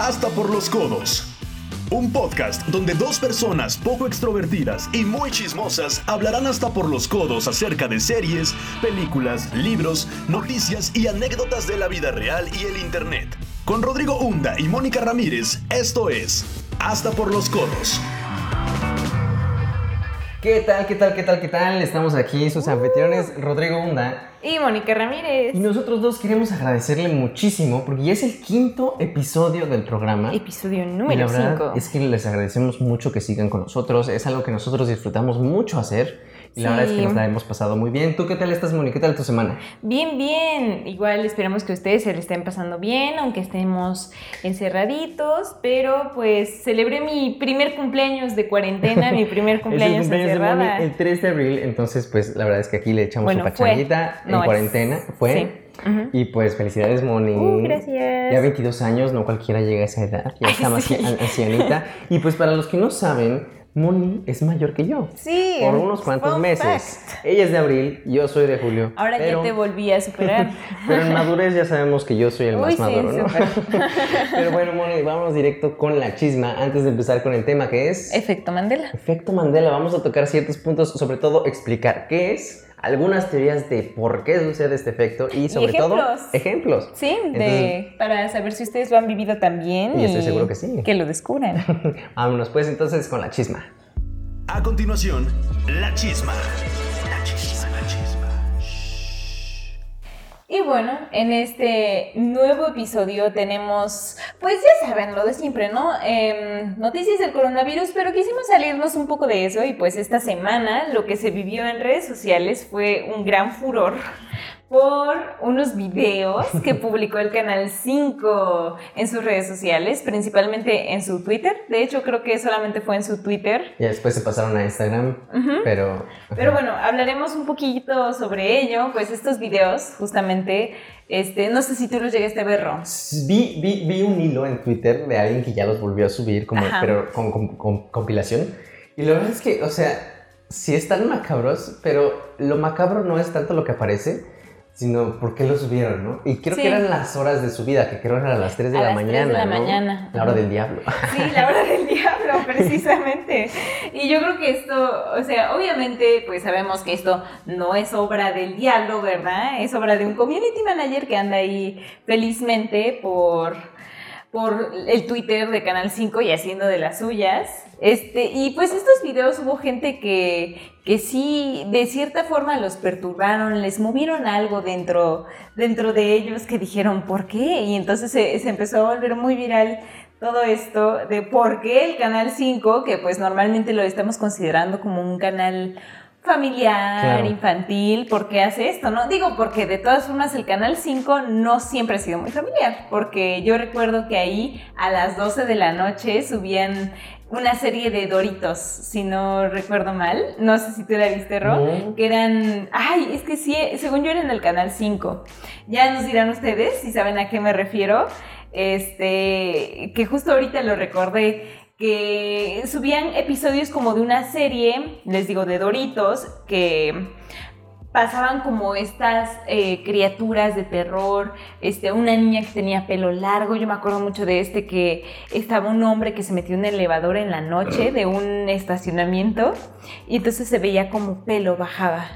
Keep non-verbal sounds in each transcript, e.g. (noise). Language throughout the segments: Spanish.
Hasta por los codos. Un podcast donde dos personas poco extrovertidas y muy chismosas hablarán hasta por los codos acerca de series, películas, libros, noticias y anécdotas de la vida real y el Internet. Con Rodrigo Hunda y Mónica Ramírez, esto es Hasta por los codos. ¿Qué tal, qué tal, qué tal, qué tal? Estamos aquí, sus anfitriones, Rodrigo Hunda. Y Mónica Ramírez. Y nosotros dos queremos agradecerle muchísimo porque ya es el quinto episodio del programa. Episodio número verdad 5. es que les agradecemos mucho que sigan con nosotros. Es algo que nosotros disfrutamos mucho hacer. Y la Sí. verdad es que nos la hemos pasado muy bien. ¿Tú qué tal estás, Mónica? ¿Qué tal tu semana? Bien, bien. Igual esperamos que ustedes se le estén pasando bien, aunque estemos encerraditos. Pero pues celebré mi primer cumpleaños de cuarentena, mi primer (laughs) cumpleaños cumpleaños de Moni encerrada. el 3 de abril, entonces pues la verdad es que aquí le echamos Bueno, su en es- cuarentena. Fue. sí. Y pues felicidades, Moni. Uh, gracias. Ya 22 años, no cualquiera llega a esa edad, ya está más sí. ancianita. Y pues para los que no saben, Moni es mayor que yo. Sí. Por unos cuantos meses. fact. Ella es de abril, yo soy de julio. Ahora pero, ya te volví a superar. (laughs) Pero en madurez ya sabemos que yo soy el Uy, más sí, maduro, ¿no? (laughs) pero bueno, Moni, vamos directo con la chisma antes de empezar con el tema que es... Efecto Mandela. Efecto Mandela, vamos a tocar ciertos puntos, sobre todo explicar qué es, algunas teorías de por qué sucede este efecto y sobre todo ejemplos. ejemplos. Sí, de, para saber si ustedes lo han vivido también. Y estoy seguro que sí. Que lo descubran. (laughs) Vámonos pues entonces con la chisma. A continuación, la chisma. Y bueno, en este nuevo episodio tenemos, pues ya saben, lo de siempre, ¿no? Em, noticias del coronavirus, pero quisimos salirnos un poco de eso y pues esta semana lo que se vivió en redes sociales fue un gran furor por unos videos que publicó el Canal 5 en sus redes sociales, principalmente en su Twitter. De hecho, creo que solamente fue en su Twitter. Y después se pasaron a Instagram, pero... Pero bueno, hablaremos un poquito sobre ello, pues estos videos, justamente, este, no sé si tú los llegaste a ver, Ron. Vi, vi, vi un hilo en Twitter de alguien que ya los volvió a subir, como, Ajá. pero con, con- con compilación. Y la verdad es que, o sea, sí están macabros, pero lo macabro no es tanto lo que aparece, sino por qué lo subieron, ¿no? Y creo Sí. que eran las horas de subida, que creo eran a las 3 de A la las 3 de mañana. la ¿no? mañana. La hora del diablo. Sí, la hora del diablo, (laughs) precisamente. Y yo creo que esto, o sea, obviamente, pues sabemos que esto no es obra del diablo, ¿verdad? Es obra de un community manager que anda ahí felizmente por, por el Twitter de Canal 5 y haciendo de las suyas. Este, y pues estos videos hubo gente que, que sí, de cierta forma los perturbaron, les movieron algo dentro, dentro de ellos que dijeron, ¿por qué? Y entonces se, se empezó a volver muy viral todo esto de por qué el Canal 5, que pues normalmente lo estamos considerando como un canal familiar, Claro. infantil, ¿por qué hace esto? No digo porque de todas formas el Canal 5 no siempre ha sido muy familiar, porque yo recuerdo que ahí a las 12 de la noche subían una serie de Doritos, si no recuerdo mal, no sé si tú la viste, Ro, No. que eran, ay, es que sí, según yo era en el Canal 5, ya nos dirán ustedes si saben a qué me refiero, este, que justo ahorita lo recordé, que subían episodios como de una serie, les digo, de Doritos, que pasaban como estas eh, criaturas de terror, este, una niña que tenía pelo largo, yo me acuerdo mucho de este que estaba un hombre que se metió en un elevador en la noche de un estacionamiento y entonces se veía como pelo bajaba,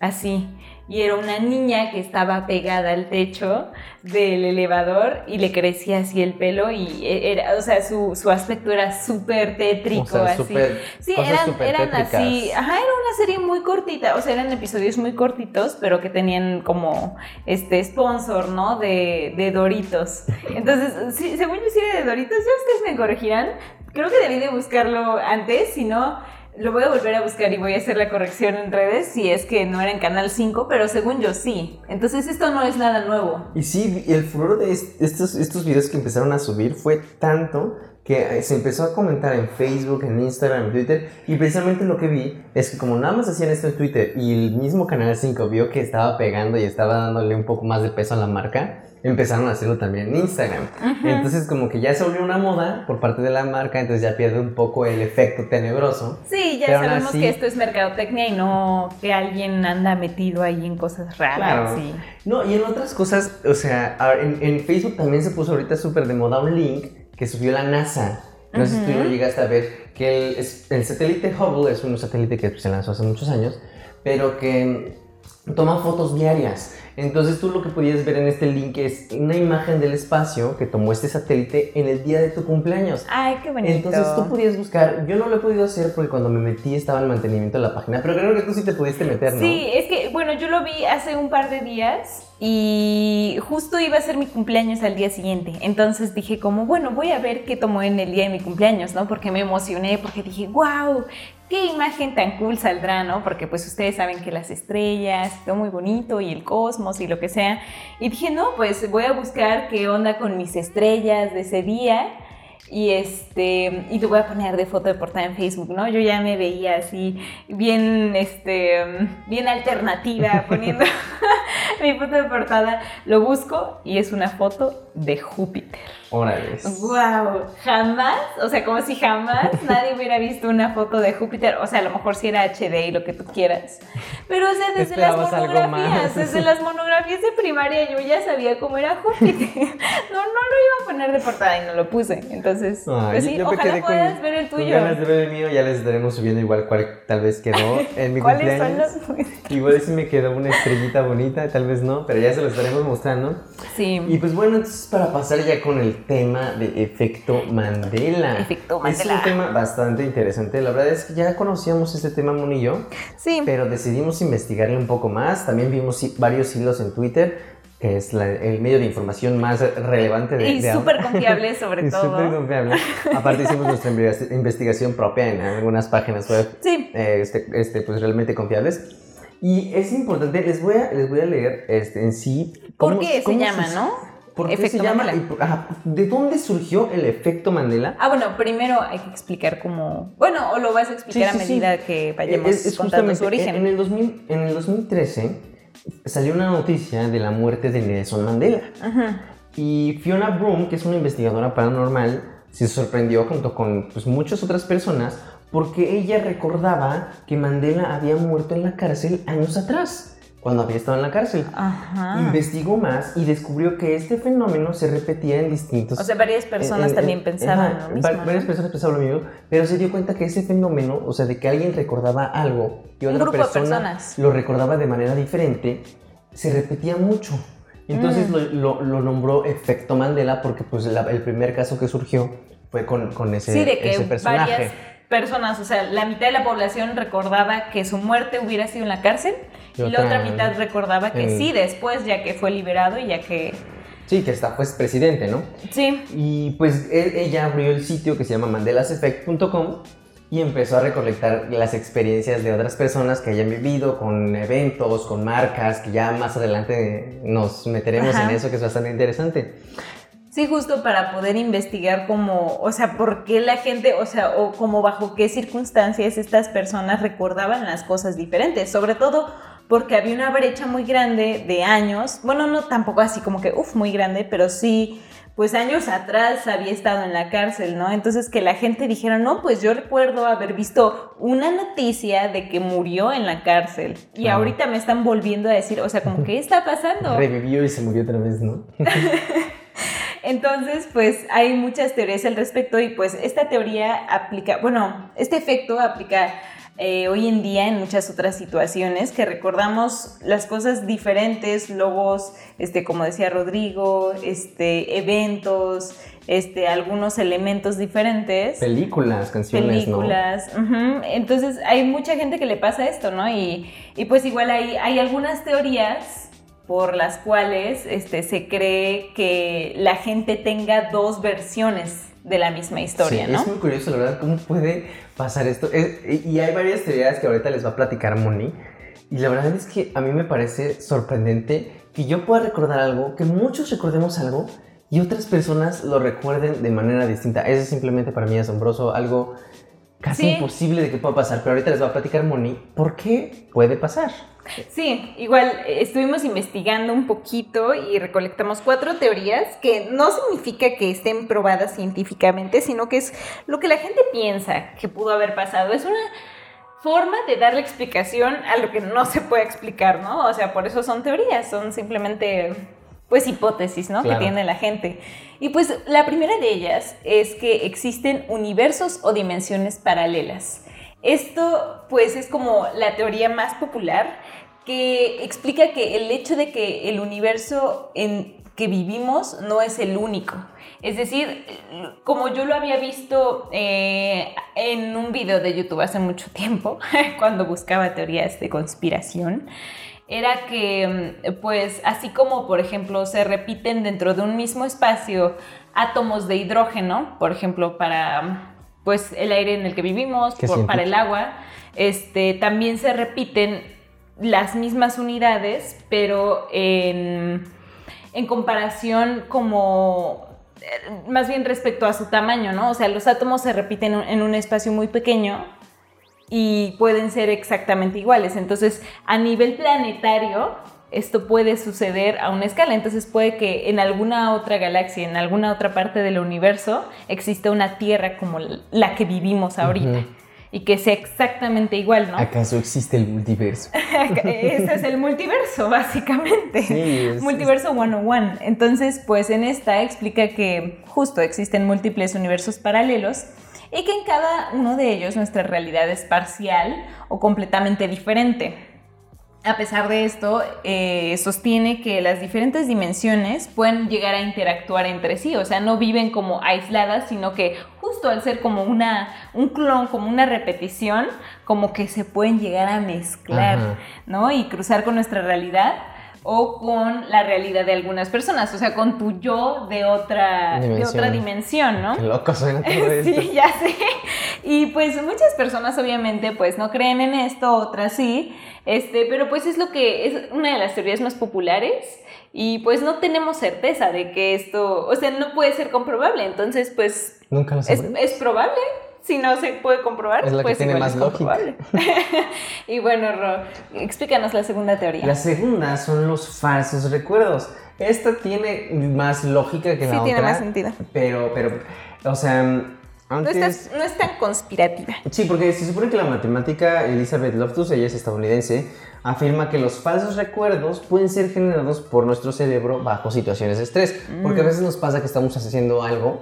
así. Y era una niña que estaba pegada al techo del elevador y le crecía así el pelo y era, o sea, su, su aspecto era súper tétrico, O sea, así. sí, eran, eran así, ajá, era una serie muy cortita, o sea, eran episodios muy cortitos, pero que tenían como este sponsor, ¿no? De, de Doritos. Entonces, sí, según yo sí era de Doritos, ya ustedes me corregirán. Creo que debí de buscarlo antes, si no, lo voy a volver a buscar y voy a hacer la corrección en redes si es que no era en Canal 5, pero según yo sí. Entonces esto no es nada nuevo. Y sí, el furor de est- estos, estos videos que empezaron a subir fue tanto que eh, se empezó a comentar en Facebook, en Instagram, en Twitter, y precisamente lo que vi es que como nada más hacían esto en Twitter y el mismo Canal 5 vio que estaba pegando y estaba dándole un poco más de peso a la marca, empezaron a hacerlo también en Instagram. Entonces como que ya se volvió una moda por parte de la marca, entonces ya pierde un poco el efecto tenebroso. Sí, ya sabemos así- que esto es mercadotecnia y no que alguien anda metido ahí en cosas raras. Claro. sí. No, y en otras cosas, o sea, en, en Facebook también se puso ahorita súper de moda un link que subió la NASA. No sé si tú llegaste a ver, que el, el satélite Hubble es un satélite que se lanzó hace muchos años, pero que toma fotos diarias. Entonces tú lo que podías ver en este link es una imagen del espacio que tomó este satélite en el día de tu cumpleaños. Ay, qué bonito. Entonces tú podías buscar, yo no lo he podido hacer porque cuando me metí estaba el mantenimiento de la página, pero creo que tú sí te pudiste meter, ¿no? Sí, es que, bueno, yo lo vi hace un par de días y justo iba a ser mi cumpleaños al día siguiente. Entonces dije como, bueno, voy a ver qué tomó en el día de mi cumpleaños, ¿no? Porque me emocioné, porque dije, wow, qué imagen tan cool saldrá, ¿no? Porque pues ustedes saben que las estrellas, todo muy bonito y el cosmos y lo que sea. Y dije, no, pues voy a buscar qué onda con mis estrellas de ese día. Y este, y lo voy a poner de foto de portada en Facebook, ¿no? Yo ya me veía así, bien, este, bien alternativa, (laughs) poniendo (laughs) mi foto de portada. Lo busco y es una foto de Júpiter. Órale. ¡Wow! Jamás, o sea, como si jamás (laughs) nadie hubiera visto una foto de Júpiter. O sea, a lo mejor si era HD y lo que tú quieras. Pero, o sea, desde las monografías, desde las monografías de primaria yo ya sabía cómo era Júpiter. (laughs) No, no lo iba a poner de portada y no lo puse. Entonces, pues sí, ojalá puedas ver el tuyo. ganas de ver el mío, ya les estaremos subiendo igual cuál tal vez quedó en mi (laughs) ¿Cuáles cumpleaños. son los Igual si me quedó una estrellita bonita, tal vez no, pero ya se lo estaremos mostrando. Sí. Y pues bueno, entonces para pasar ya con el tema de efecto Mandela. Efecto Es Mandela. un tema bastante interesante. La verdad es que ya conocíamos este tema, Mon y yo, Sí. pero decidimos investigarle un poco más. También vimos varios hilos en Twitter, que es la- el medio de información más relevante de, Y súper confiable (laughs) sobre y súper todo. confiable. Aparte hicimos nuestra investiga- investigación propia en algunas páginas web Sí. eh, este, este, pues realmente confiables. Y es importante, les voy a, les voy a leer este, en sí. ¿Por cómo- qué se cómo llama, no? ¿Por qué Efecto se llama? Mandela. ¿De dónde surgió el efecto Mandela? Ah, bueno, primero hay que explicar cómo. Bueno, o lo vas a explicar Sí, a sí, medida sí. que vayamos Es- es contando su origen. En el, 2000, en el 2013 salió una noticia de la muerte de Nelson Mandela. Ajá. Y Fiona Broom, que es una investigadora paranormal, se sorprendió junto con pues, muchas otras personas porque ella recordaba que Mandela había muerto en la cárcel años atrás, cuando había estado en la cárcel. Ajá. Investigó más y descubrió que este fenómeno se repetía en distintos... O sea, varias personas eh, eh, también eh, pensaban lo mismo. Varias personas pensaban lo mismo, pero se dio cuenta que ese fenómeno, o sea, de que alguien recordaba algo y otra persona lo recordaba de manera diferente, se repetía mucho. Entonces Mm. lo, lo- lo nombró efecto Mandela porque pues la- el primer caso que surgió fue con, con ese, Sí, de que ese personaje. varias personas, o sea, la mitad de la población recordaba que su muerte hubiera sido en la cárcel y, Y la otra mitad recordaba que en- sí, después, ya que fue liberado y ya que... Sí, que está pues presidente, ¿no? Sí, Y pues él- ella abrió el sitio que se llama mandelaseffect.com y empezó a recolectar las experiencias de otras personas que hayan vivido con eventos, con marcas, que ya más adelante nos meteremos Ajá. en eso que es bastante interesante. Sí, justo para poder investigar cómo, o sea, por qué la gente, o sea, o como bajo qué circunstancias estas personas recordaban las cosas diferentes, sobre todo porque había una brecha muy grande de años, bueno, no tampoco así como que, uff, muy grande, pero sí, pues años atrás había estado en la cárcel, ¿no? Entonces que la gente dijera, no, pues yo recuerdo haber visto una noticia de que murió en la cárcel y ahorita me están volviendo a decir, o sea, como, ¿qué está pasando? (laughs) Revivió y se murió otra vez, ¿no? (laughs) Entonces, pues hay muchas teorías al respecto y pues esta teoría aplica, bueno, este efecto aplica eh, hoy en día en muchas otras situaciones que recordamos las cosas diferentes, logos, este, como decía Rodrigo, este, eventos, este, algunos elementos diferentes. Películas, canciones, ¿no? películas. Entonces hay mucha gente que le pasa esto, ¿no? Y, y pues igual hay, hay algunas teorías por las cuales este, se cree que la gente tenga dos versiones de la misma historia, sí, ¿no? Es muy curioso, la verdad, cómo puede pasar esto. Es- y hay varias teorías que ahorita les va a platicar Moni. Y la verdad es que a mí me parece sorprendente que yo pueda recordar algo, que muchos recordemos algo y otras personas lo recuerden de manera distinta. Eso es simplemente para mí asombroso, algo casi Sí. imposible de que pueda pasar. Pero ahorita les va a platicar Moni por qué puede pasar. Sí, igual eh, estuvimos investigando un poquito y recolectamos cuatro teorías que no significa que estén probadas científicamente, sino que es lo que la gente piensa que pudo haber pasado. Es una forma de darle explicación a lo que no se puede explicar, ¿no? O sea, por eso son teorías, son simplemente pues hipótesis, ¿no? Claro. Que tiene la gente. Y pues la primera de ellas es que existen universos o dimensiones paralelas. Esto pues es como la teoría más popular que explica que el hecho de que el universo en que vivimos no es el único. Es decir, como yo lo había visto eh, en un video de YouTube hace mucho tiempo, (laughs) cuando buscaba teorías de conspiración, era que, mm, pues, así como, por ejemplo, se repiten dentro de un mismo espacio átomos de hidrógeno, por ejemplo, para, pues, el aire en el que vivimos, por- para el agua, este, también se repiten las mismas unidades, pero en, en comparación como eh, más bien respecto a su tamaño, ¿no? O sea, los átomos se repiten en un espacio muy pequeño y pueden ser exactamente iguales. Entonces, a nivel planetario, esto puede suceder a una escala. Entonces, puede que en alguna otra galaxia, en alguna otra parte del universo, exista una Tierra como la que vivimos ahorita. Y que sea exactamente igual, ¿no? ¿Acaso existe el multiverso? (laughs) Este es el multiverso, básicamente. Sí, es- multiverso 101. Entonces, pues en esta explica que justo existen múltiples universos paralelos y que en cada uno de ellos nuestra realidad es parcial o completamente diferente. A pesar de esto, eh, sostiene que las diferentes dimensiones pueden llegar a interactuar entre sí, o sea, no viven como aisladas, sino que justo al ser como una, un clon, como una repetición, como que se pueden llegar a mezclar, Ajá. ¿no? Y cruzar con nuestra realidad o con la realidad de algunas personas, o sea, con tu yo de otra de Dimensión. otra dimensión, ¿no? Qué loco. (laughs) Sí, ya sé. Y pues muchas personas obviamente pues no creen en esto, otras sí, este, pero pues es lo que es una de las teorías más populares y pues no tenemos certeza de que esto, o sea, no puede ser comprobable, entonces pues Nunca lo es, es probable. Si no se puede comprobar, Es la que pues tiene igual más lógica. (laughs) y bueno, Ro, explícanos la segunda teoría. La segunda son los falsos recuerdos. Esta tiene más lógica que Sí, la tiene otra. más sentido. Pero, pero, o sea, No, estás- no es tan conspirativa. Sí, porque se supone que la matemática Elizabeth Loftus, ella es estadounidense, afirma que los falsos recuerdos pueden ser generados por nuestro cerebro bajo situaciones de estrés. Porque a veces nos pasa que estamos haciendo algo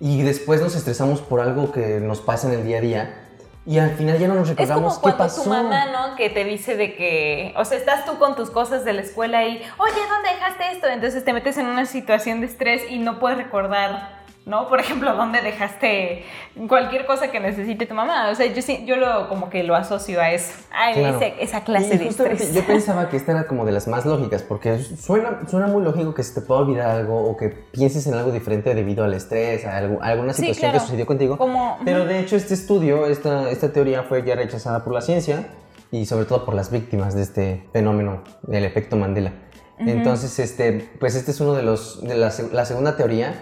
y después nos estresamos por algo que nos pasa en el día a día y al final ya no nos Es como recordamos qué pasó. tu mamá, ¿no? Que te dice de que, o sea, estás tú con tus cosas de la escuela y, oye, ¿dónde dejaste esto? Entonces te metes en una situación de estrés y no puedes recordar, ¿no? Por ejemplo, (laughs) ¿dónde dejaste cualquier cosa que necesite tu mamá? O sea, yo sí, yo lo como que lo asocio a eso, a Claro. ese- esa clase Y de estrés. Yo (laughs) pensaba que esta era como de las más lógicas, porque suena, suena muy lógico que se te pueda olvidar algo o que pienses en algo diferente debido al estrés, a, algo- a alguna Sí, situación claro. que sucedió contigo. Como- Pero de hecho este estudio, esta, esta teoría fue ya rechazada por la ciencia y sobre todo por las víctimas de este fenómeno del efecto Mandela. Entonces, este, pues este es uno de los, de la, la segunda teoría,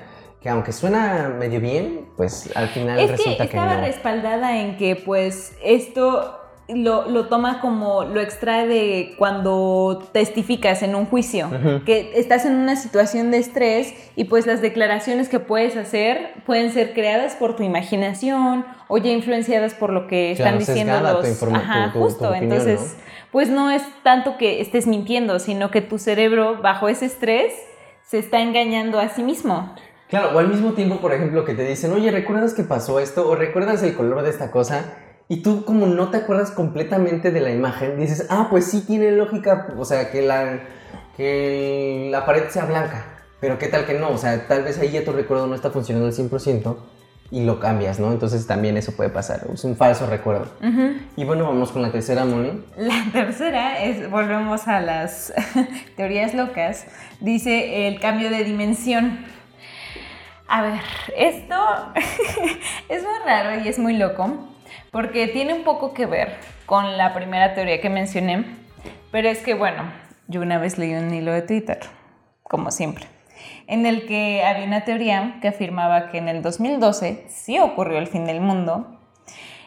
que aunque suena medio bien, pues al final Es que resulta que, estaba no. respaldada en que pues esto lo, lo toma como lo extrae de cuando testificas en un juicio, que estás en una situación de estrés y pues las declaraciones que puedes hacer pueden ser creadas por tu imaginación o ya influenciadas por lo que Claro, están diciendo tu los... informa- Ajá, tu- tu- tu justo, opinión, entonces ¿no? pues no es tanto que estés mintiendo, sino que tu cerebro bajo ese estrés se está engañando a sí mismo. Claro, o al mismo tiempo, por ejemplo, que te dicen, oye, ¿recuerdas que pasó esto? O ¿recuerdas el color de esta cosa? Y tú como no te acuerdas completamente de la imagen, dices, ah, pues sí tiene lógica, o sea, que la, que la pared sea blanca. Pero qué tal que no, o sea, tal vez ahí ya tu recuerdo no está funcionando al 100% y lo cambias, ¿no? Entonces también eso puede pasar, es un falso recuerdo. Y bueno, vamos con la tercera, Moni. La tercera es, volvemos a las (laughs) teorías locas, dice el cambio de dimensión. A ver, esto (laughs) es muy raro y es muy loco, porque tiene un poco que ver con la primera teoría que mencioné, pero es que, bueno, yo una vez leí un hilo de Twitter, como siempre, en el que había una teoría que afirmaba que en el 2012 sí ocurrió el fin del mundo,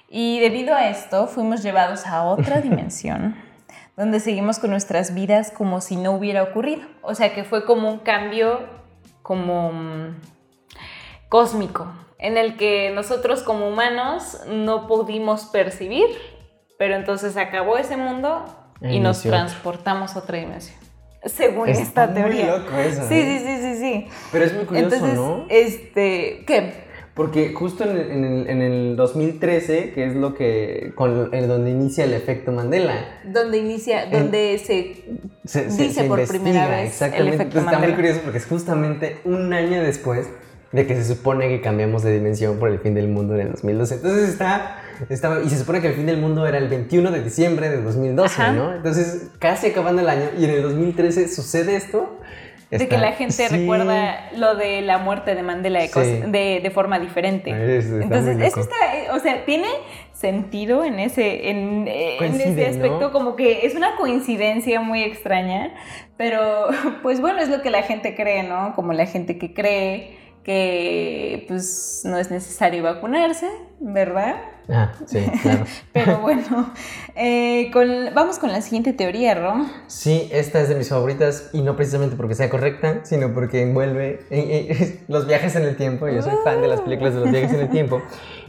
y debido a esto fuimos llevados a otra (laughs) dimensión donde seguimos con nuestras vidas como si no hubiera ocurrido. O sea que fue como un cambio como mm, cósmico en el que nosotros como humanos no pudimos percibir, pero entonces acabó ese mundo y nos transportamos a otra dimensión. según Está esta muy teoría. loco eso, sí, ¿eh? sí, sí, sí, sí. Pero es muy curioso, Entonces, ¿no? este, ¿qué? Porque justo en el, en, el, en el 2013, que es lo que, con el, donde inicia el efecto Mandela, Donde inicia, En- donde se se, se- Dice se por investiga, primera vez el exactamente. efecto Entonces, está muy Mandela. curioso porque es justamente un año después de que se supone que cambiamos de dimensión por el fin del mundo en el 2012. Entonces está, está y se supone que el fin del mundo era el 21 de diciembre de 2012, Ajá. ¿no? Entonces casi acabando el año y en el 2013 sucede esto. de que Está- la gente sí. recuerda lo de la muerte de Mandela de, Sí. de, de forma diferente. Es- está Entonces, eso está, eh, o sea, tiene sentido en ese, en, eh, en ese aspecto, ¿no? como que es una coincidencia muy extraña, pero (laughs) pues bueno, es lo que la gente cree, ¿no? Como la gente que cree que pues no es necesario vacunarse, ¿verdad? Ah, sí, claro. (laughs) Pero bueno, eh, con- vamos con la siguiente teoría, Ro. Sí, esta es de mis favoritas y no precisamente porque sea correcta, sino porque envuelve eh, eh, (laughs) los viajes en el tiempo. Yo soy fan de las películas de los viajes en el tiempo.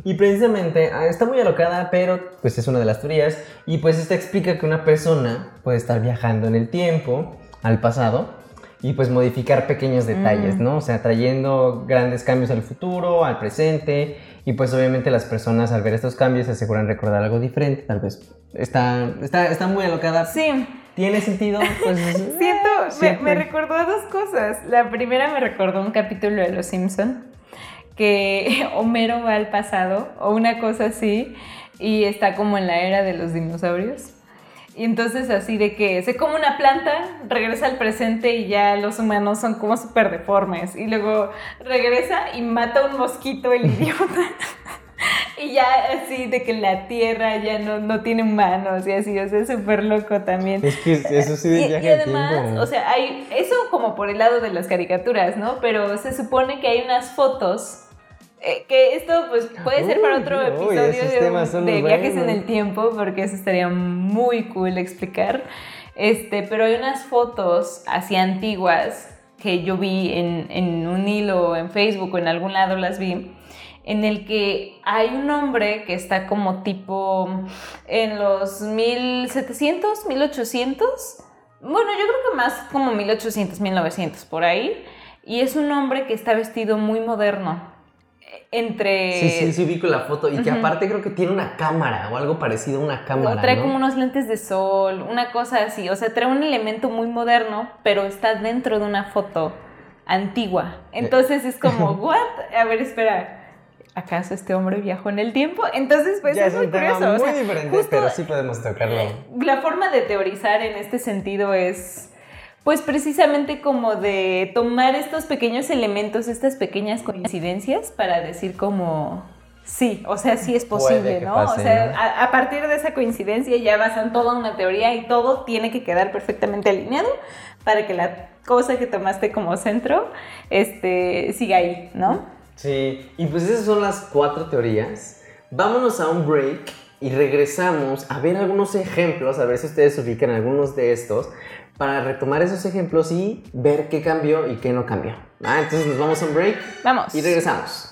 Y precisamente ah, está muy alocada, pero pues es una de las teorías. Y pues esta explica que una persona puede estar viajando en el tiempo, al pasado, y pues modificar pequeños detalles, Mm. ¿no? O sea, trayendo grandes cambios al futuro, al presente. Y pues obviamente las personas al ver estos cambios se aseguran recordar algo diferente, tal vez. Está, está, está muy alocada. Sí, ¿Tiene sentido? Pues (laughs) Siento, me, siempre. me recordó a dos cosas. La primera me recordó un capítulo de Los Simpson que (laughs) Homero va al pasado o una cosa así y está como en la era de los dinosaurios. Y entonces así de que se come una planta, regresa al presente y ya los humanos son como súper deformes. Y luego regresa y mata un mosquito el idiota. (laughs) Y ya así de que la tierra ya no, no tiene humanos y así, o sea, es súper loco también. Es que eso sí de Y, viaje y al además, tiempo. o sea, hay eso como por el lado de las caricaturas, ¿no? Pero se supone que hay unas fotos eh, que esto pues puede ser para otro uy, episodio de, de viajes en el tiempo, porque eso estaría muy cool explicar. Este, pero hay unas fotos así antiguas que yo vi en, en un hilo en Facebook o en algún lado las vi, en el que hay un hombre que está como tipo en los 1700, 1800. Bueno, yo creo que más como 1800, 1900, por ahí. Y es un hombre que está vestido muy moderno. Entre... Sí, sí, sí ubico la foto y que aparte creo que tiene una cámara o algo parecido a una cámara, trae ¿no? como unos lentes de sol, una cosa así. O sea, trae un elemento muy moderno, pero está dentro de una foto antigua. Entonces es como, (laughs) ¿what? A ver, espera. ¿Acaso este hombre viajó en el tiempo? Entonces, pues ya es es muy curioso. o muy sea, diferente, justo pero sí podemos tocarlo. la forma de teorizar en este sentido es, pues precisamente como de tomar estos pequeños elementos, estas pequeñas coincidencias para decir como, sí, o sea, sí es posible, ¿no? pase, o sea, ¿no? A, a partir de esa coincidencia ya basan toda una teoría y todo tiene que quedar perfectamente alineado para que la cosa que tomaste como centro este, siga ahí, ¿no? Sí, y pues esas son las cuatro teorías. Vámonos a un break y regresamos a ver algunos ejemplos, a ver si ustedes ubican algunos de estos, para retomar esos ejemplos y ver qué cambió y qué no cambió. Ah, entonces nos vamos a un break Vamos. y regresamos.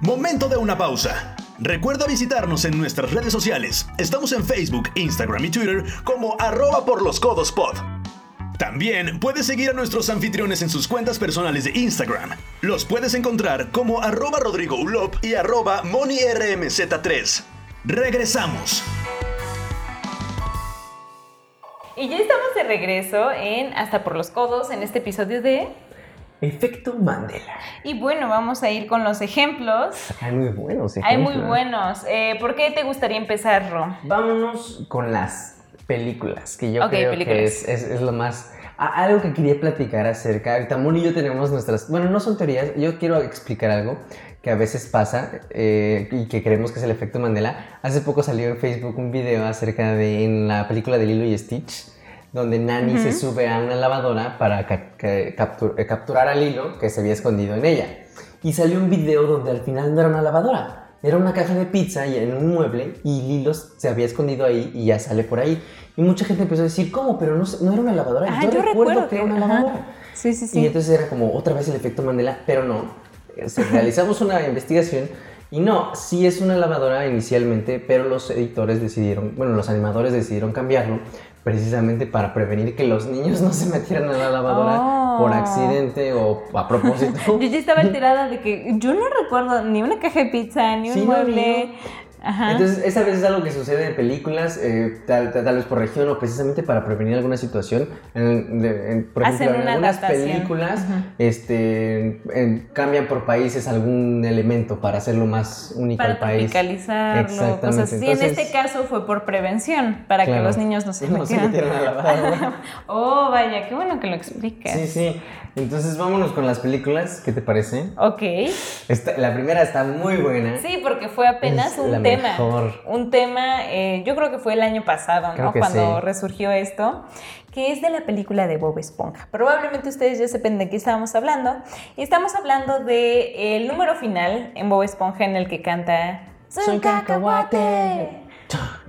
Momento de una pausa. Recuerda visitarnos en nuestras redes sociales. Estamos en Facebook, Instagram y Twitter como arroba por los codos pod. También puedes seguir a nuestros anfitriones en sus cuentas personales de Instagram. Los puedes encontrar como arroba Rodrigo Ulop y arroba MoniRMZ3. Regresamos. Y ya estamos de regreso en Hasta por los Codos en este episodio de... Efecto Mandela. Y bueno, vamos a ir con los ejemplos. Hay muy buenos Hay muy ejemplos. buenos. Eh, ¿Por qué te gustaría empezar, Ro? Vámonos con las películas, que yo creo películas. que es, es- es lo más... a- algo que quería platicar acerca, Moni y yo tenemos nuestras... Bueno, no son teorías, yo quiero explicar algo que a veces pasa eh, y que creemos que es el efecto Mandela. Hace poco salió en Facebook un video acerca de en la película de Lilo y Stitch, donde Nani se sube a una lavadora para ca- ca- captur- eh, capturar a Lilo que se había escondido en ella. Y salió un video donde al final no era una lavadora, era una caja de pizza y en un mueble y Lilo se había escondido ahí y ya sale por ahí. Y mucha gente empezó a decir, ¿cómo? Pero no, no era una lavadora. Ah, yo, yo recuerdo, recuerdo que era que- una ajá. lavadora. Sí, sí, Y entonces era como otra vez el efecto Mandela, pero no. Se- Realizamos una investigación y no, sí es una lavadora inicialmente, pero los editores decidieron, bueno, los animadores decidieron cambiarlo precisamente para prevenir que los niños (laughs) no se metieran a la lavadora Oh. por accidente o a propósito. (laughs) Yo ya estaba alterada de que yo no recuerdo ni una caja de pizza, ni un Sí, no, mueble. no. Ajá. Entonces, esa vez es algo que sucede en películas, eh, tal, tal- vez por región o precisamente para prevenir alguna situación. En- de- en- por ejemplo, en una algunas adaptación. películas este, en- cambian por países algún elemento para hacerlo más único para al país. tropicalizarlo, Exactamente. cosas así. en Entonces- este caso fue por prevención, para que Claro. los niños no se (laughs) No se metieran. metieran a la (laughs) oh, vaya, qué bueno que lo explicas. Sí, sí. Entonces vámonos con las películas, ¿qué te parece? Ok. Esta- la primera está muy buena. Sí, porque fue apenas Es un tema. Mejor. Un tema, eh, yo creo que fue el año pasado, Creo ¿no? Cuando sí. resurgió esto, que es de la película de Bob Esponja. Probablemente ustedes ya sepan de qué estábamos hablando. Y estamos hablando de el número final en Bob Esponja en el que canta Soy un cacahuate.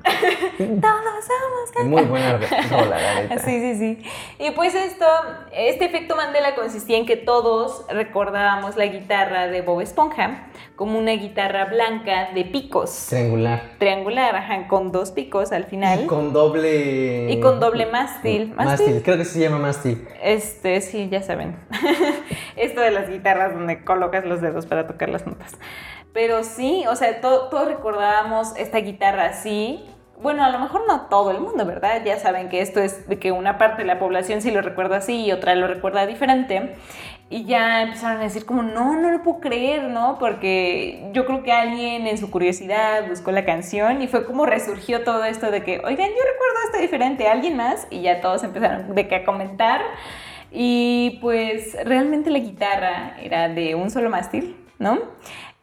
(laughs) Todos somos. Muy buena rola, (laughs) la neta. Sí, sí, sí. Y pues esto, este efecto Mandela consistía en que todos recordábamos la guitarra de Bob Esponja como una guitarra blanca de picos, Triangular. triangular, ajá, con dos picos al final. Y con doble... Y con doble mástil. Mástil, creo que se llama mástil. Este, sí, ya saben. (laughs) Esto de las guitarras donde colocas los dedos para tocar las notas. Pero sí, o sea, to- todos recordábamos esta guitarra así. Bueno, a lo mejor no todo el mundo, ¿verdad? Ya saben que esto es de que una parte de la población sí lo recuerda así y otra lo recuerda diferente. Y ya empezaron a decir como, no, no lo puedo creer, ¿no? Porque yo creo que alguien en su curiosidad buscó la canción y fue como resurgió todo esto de que, oigan, yo recuerdo esto diferente, ¿alguien más? Y ya todos empezaron de que a comentar. Y pues realmente la guitarra era de un solo mástil, ¿no?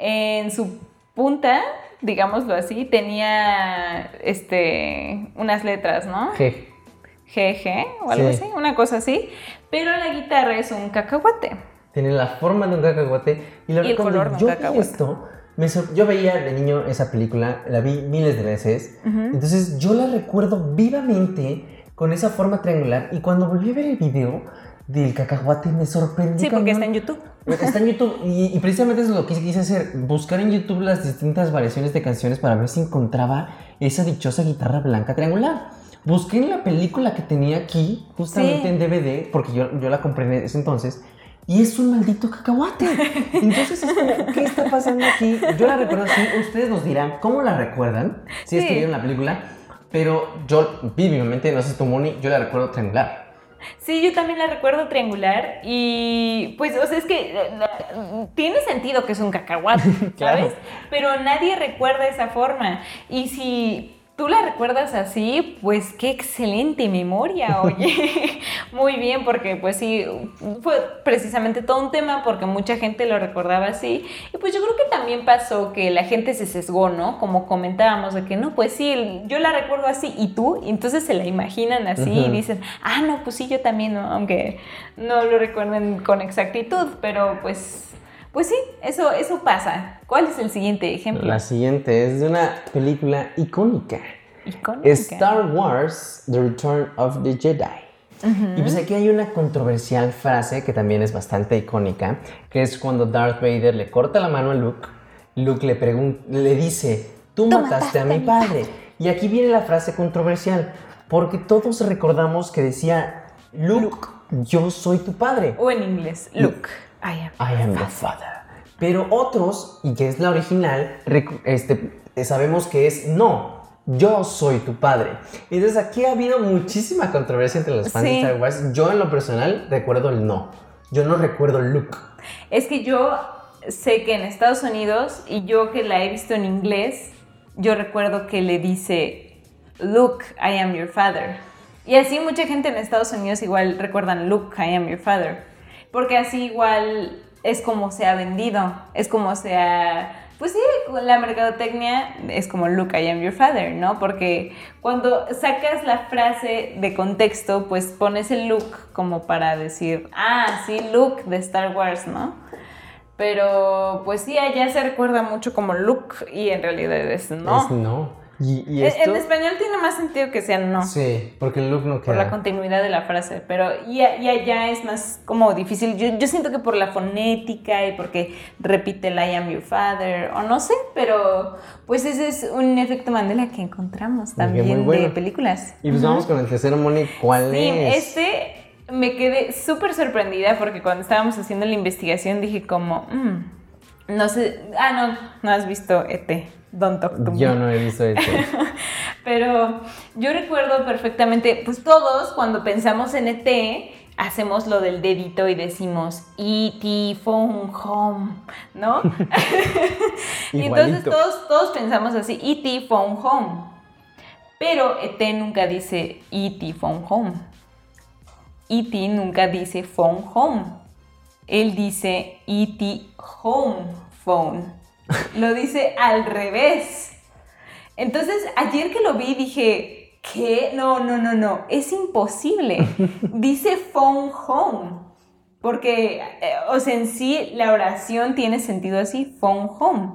En su punta, digámoslo así, tenía este, unas letras, ¿no? G. GG o algo Sí. así, una cosa así. Pero la guitarra es un cacahuate. Tiene la forma de un cacahuate. Y, la Y el color de un yo vi cacahuate. esto, me yo veía de niño esa película, la vi miles de veces. Entonces yo la recuerdo vivamente con esa forma triangular. Y cuando volví a ver el video del cacahuate me sorprendió. Sí, porque está en YouTube. Está en YouTube y, y precisamente eso es lo que quise hacer, buscar en YouTube las distintas variaciones de canciones para ver si encontraba esa dichosa guitarra blanca triangular. Busqué en la película que tenía aquí, justamente Sí. en DVD, porque yo, yo la compré en ese entonces, y es un maldito cacahuate. (laughs) Entonces es como, ¿qué está pasando aquí? Yo la recuerdo así, ustedes nos dirán cómo la recuerdan, si es Sí. que vieron la película, pero yo vivamente, no sé tú, Moni, yo la recuerdo triangular. Sí, yo también la recuerdo triangular y pues, o sea, es que eh, tiene sentido que es un cacahuate, (laughs) Claro. ¿sabes? Pero nadie recuerda esa forma. Y si tú la recuerdas así, pues qué excelente memoria, oye. (laughs) Muy bien, porque pues sí, fue precisamente todo un tema porque mucha gente lo recordaba así. Y pues yo creo que también pasó que la gente se sesgó, ¿no? Como comentábamos, de que no, pues sí, yo la recuerdo así y tú, y entonces se la imaginan así y dicen, ah, no, pues sí, yo también, ¿no? aunque no lo recuerden con exactitud, pero pues, pues sí, eso, eso pasa. ¿Cuál es el siguiente ejemplo? La siguiente es de una película icónica. Icónica. Star Wars, The Return of the Jedi. Y pues aquí hay una controversial frase que también es bastante icónica, que es cuando Darth Vader le corta la mano a Luke, Luke le, le dice, tú Tú mataste a mi padre. Y aquí viene la frase controversial, porque todos recordamos que decía, Luke, yo soy tu padre. O en inglés, Luke. I am. I am the father. Pero otros, y que es la original, este, sabemos que es no, yo soy tu padre. Entonces aquí ha habido muchísima controversia entre los fans Sí. de Star Wars. Yo en lo personal recuerdo el no. Yo no recuerdo Luke. Es que yo sé que en Estados Unidos, y yo que la he visto en inglés, yo recuerdo que le dice, Luke, I am your father. Y así mucha gente en Estados Unidos igual recuerdan, Luke, I am your father. Porque así igual es como se ha vendido, es como se ha... Pues sí, la mercadotecnia es como Luke, I am your father, ¿no? Porque cuando sacas la frase de contexto, pues pones el Luke como para decir, ah, sí, Luke de Star Wars, ¿no? Pero pues sí, allá se recuerda mucho como Luke y en realidad es no. Es no. Y, y En- esto... En español tiene más sentido que sea no. Sí, porque el look no Por la queda. continuidad de la frase, pero y, a- y allá es más como difícil. Yo, yo siento que por la fonética y porque repite el I am your father, o no sé, pero pues ese es un efecto Mandela que encontramos muy también bueno. de películas. Y pues vamos con el tercero, Moni. ¿Cuál Sí, es? este me quedé súper sorprendida porque cuando estábamos haciendo la investigación dije como, "Mm, no sé, ah, no, no has visto ET, Don't Talk to Me. Yo no he visto esto. (laughs) Pero yo recuerdo perfectamente, pues todos cuando pensamos en ET, hacemos lo del dedito y decimos E.T. Phone Home, ¿no? (laughs) y entonces todos, todos pensamos así, E.T. Phone Home. Pero ET nunca dice E.T. Phone Home. E.T. nunca dice Phone Home. Él dice E.T. Home Phone. Lo dice al revés. Entonces, ayer que lo vi dije, ¿qué? No, no, no, no, es imposible. (laughs) Dice phone home. Porque, eh, o sea, en sí la oración tiene sentido así, phone home.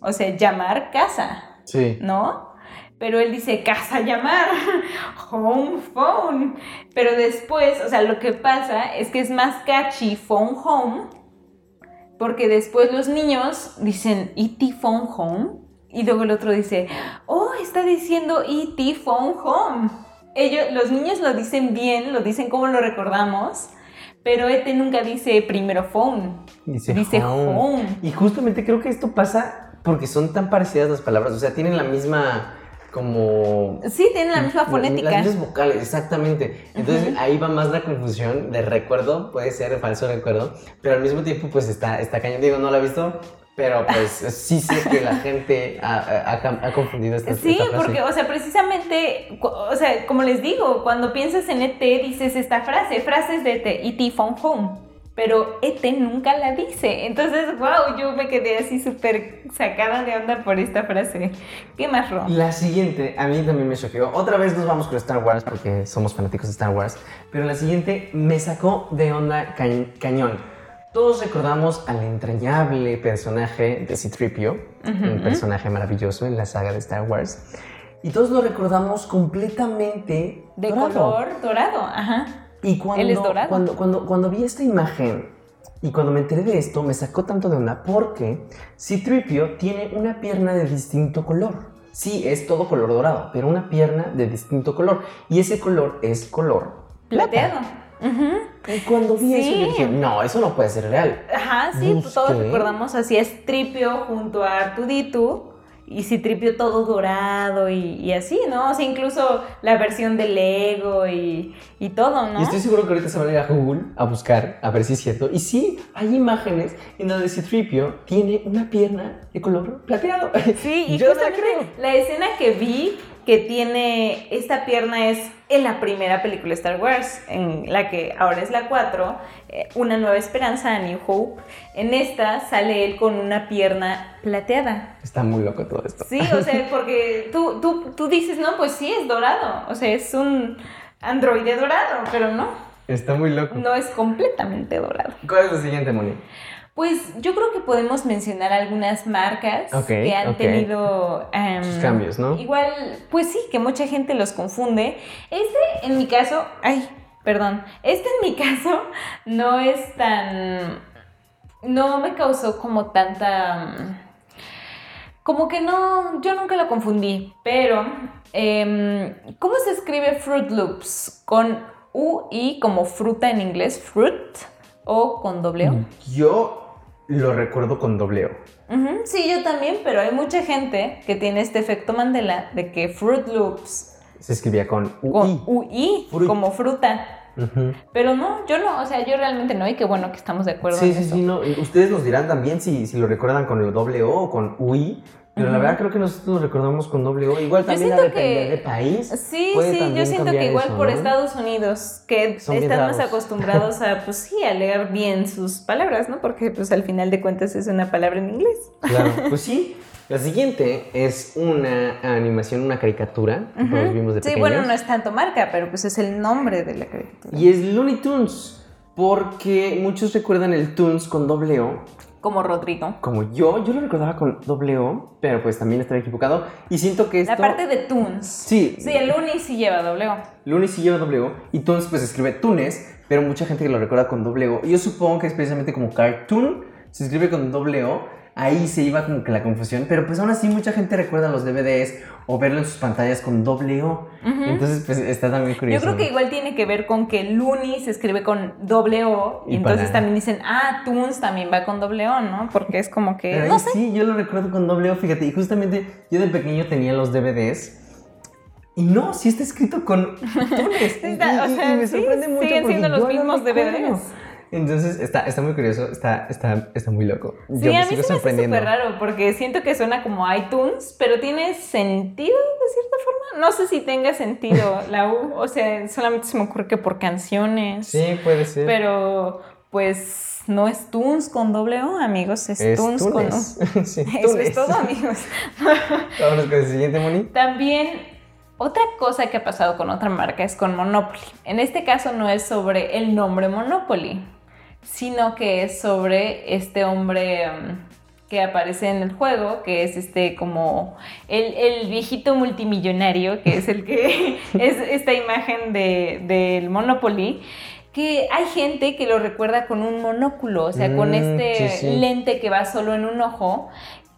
O sea, llamar casa, Sí. ¿no? Pero él dice casa llamar, (laughs) home phone. Pero después, o sea, lo que pasa es que es más catchy phone home, porque después los niños dicen E.T. phone home, y luego el otro dice, oh, está diciendo E.T. phone home. Ellos, los niños lo dicen bien, lo dicen como lo recordamos, pero E.T. nunca dice primero phone, Dice, dice home. home. Y justamente creo que esto pasa porque son tan parecidas las palabras. O sea, tienen la misma como... Sí, tienen la misma fonética. Las mismas vocales, exactamente. Entonces ahí va más la confusión de recuerdo, puede ser falso recuerdo, pero al mismo tiempo pues está, está cañón. Digo, no la he visto, pero pues (laughs) sí sé que la gente ha, ha- ha confundido esta, Sí, esta frase. porque, o sea, precisamente, o sea, como les digo, cuando piensas en ET dices esta frase, frases de ET, E.T. phone home, pero ET nunca la dice. Entonces, wow, yo me quedé así súper sacada de onda por esta frase. ¿Qué más, Ron? La siguiente, a mí también me choqueó. Otra vez nos vamos con Star Wars porque somos fanáticos de Star Wars. Pero la siguiente me sacó de onda ca- cañón. Todos recordamos al entrañable personaje de C-3PO, un personaje maravilloso en la saga de Star Wars. Y todos lo recordamos completamente De dorado. color dorado, ajá. Y cuando, Él es dorado. Cuando, cuando, cuando vi esta imagen y cuando me enteré de esto, me sacó tanto de onda porque C-3PO tiene una pierna de distinto color. Sí, es todo color dorado, pero una pierna de distinto color. Y ese color es color. Plateado. Ujú. Y cuando vi eso, yo dije, no, eso no puede ser real. Ajá, sí, pues todos recordamos así a Tripio junto a Artuditu y si Tripio todo dorado y, y así, ¿no? O sea, incluso la versión de Lego y, y todo, ¿no? Y estoy seguro que ahorita se van a ir a Google a buscar, a ver si es cierto. Y sí, hay imágenes en donde C-3PO tiene una pierna de color plateado. Sí, y (laughs) yo no creo. la escena que vi que tiene esta pierna es en la primera película Star Wars, en la que ahora es la 4, eh, Una Nueva Esperanza, A New Hope. En esta sale él con una pierna plateada. Está muy loco todo esto. Sí, o sea, porque tú, tú, tú dices, no, pues sí, es dorado. O sea, es un androide dorado, pero no, Está muy loco. no es completamente dorado. ¿Cuál es la siguiente, Moni? Pues yo creo que podemos mencionar algunas marcas que han tenido em, Sus cambios, ¿no? Igual, pues sí, que mucha gente los confunde. Este, en mi caso, ay, perdón, este en mi (laughs) caso no es tan, no me causó como tanta, como que no, yo nunca lo confundí, pero, em, ¿cómo se escribe Fruit Loops? ¿Con U y como fruta en inglés, fruit? ¿O con doble O? Yo lo recuerdo con doble O. Ujú, Sí, yo también, pero hay mucha gente que tiene este efecto Mandela de que Fruit Loops Se escribía con UI. con UI, Fruit. como fruta. Pero no, yo no, o sea, yo realmente no, y qué bueno que estamos de acuerdo Sí, en sí, eso. sí, no. Ustedes nos dirán también si, si lo recuerdan con el doble O o con UI. Pero la verdad creo que nosotros lo recordamos con doble O. Igual también a depender que- de país. Sí, sí, yo siento que igual eso, por ¿no? Estados Unidos, que Son están más acostumbrados a, (laughs) pues sí, a leer bien sus palabras, ¿no? Porque pues al final de cuentas es una palabra en inglés. Claro, (laughs) pues sí. La siguiente es una animación, una caricatura que vimos de Sí, pequeños. bueno, no es tanto marca, pero pues es el nombre de la caricatura. Y es Looney Tunes, porque muchos recuerdan el Tunes con doble O Como Rodrigo. Como yo, yo lo recordaba con doble O, pero pues también estaba equivocado. Y siento que esto... La parte de Toons. Sí. Sí, el Uni sí lleva doble O. Lunes sí lleva doble O y Tunes pues escribe Tunes, pero mucha gente que lo recuerda con doble O. Yo supongo que es precisamente como cartoon, se escribe con doble O, ahí se iba como que la confusión, pero pues aún así mucha gente recuerda los DVDs o verlo en sus pantallas con doble O. Entonces pues está también Yo curioso. creo que igual tiene que ver con que Looney se escribe con doble O y, Y entonces para- también dicen, ah, Toons también va con doble O, ¿no? Porque es como que, Pero no sé. sí, yo lo recuerdo con doble O, fíjate, y justamente yo de pequeño tenía los DVDs. Y no, sí está escrito con (laughs) Tunes. y, Está- o y- y sea, me sí, sorprende mucho siguen siendo los yo lo mismos. DVDs. Entonces está, está muy curioso, está, está, está muy loco. Sí, yo me a mí sigo se me hace sorprendiendo. súper raro porque siento que suena como iTunes, pero tiene sentido de cierta forma. No sé si tenga sentido la U, o sea, solamente se me ocurre que por canciones. Sí, puede ser. Pero pues no es Tunes con doble O, amigos, es, es Tunes con. Tunes. (laughs) sí, Eso es todo, amigos. (laughs) Vámonos con el siguiente, Moni. También otra cosa que ha pasado con otra marca es con Monopoly. En este caso no es sobre el nombre Monopoly, sino que es sobre este hombre um, que aparece en el juego, que es este como el, el viejito multimillonario, que es el que (laughs) es esta imagen de- del Monopoly. Que hay gente que lo recuerda con un monóculo, o sea, con Mm, este sí, sí. lente que va solo en un ojo.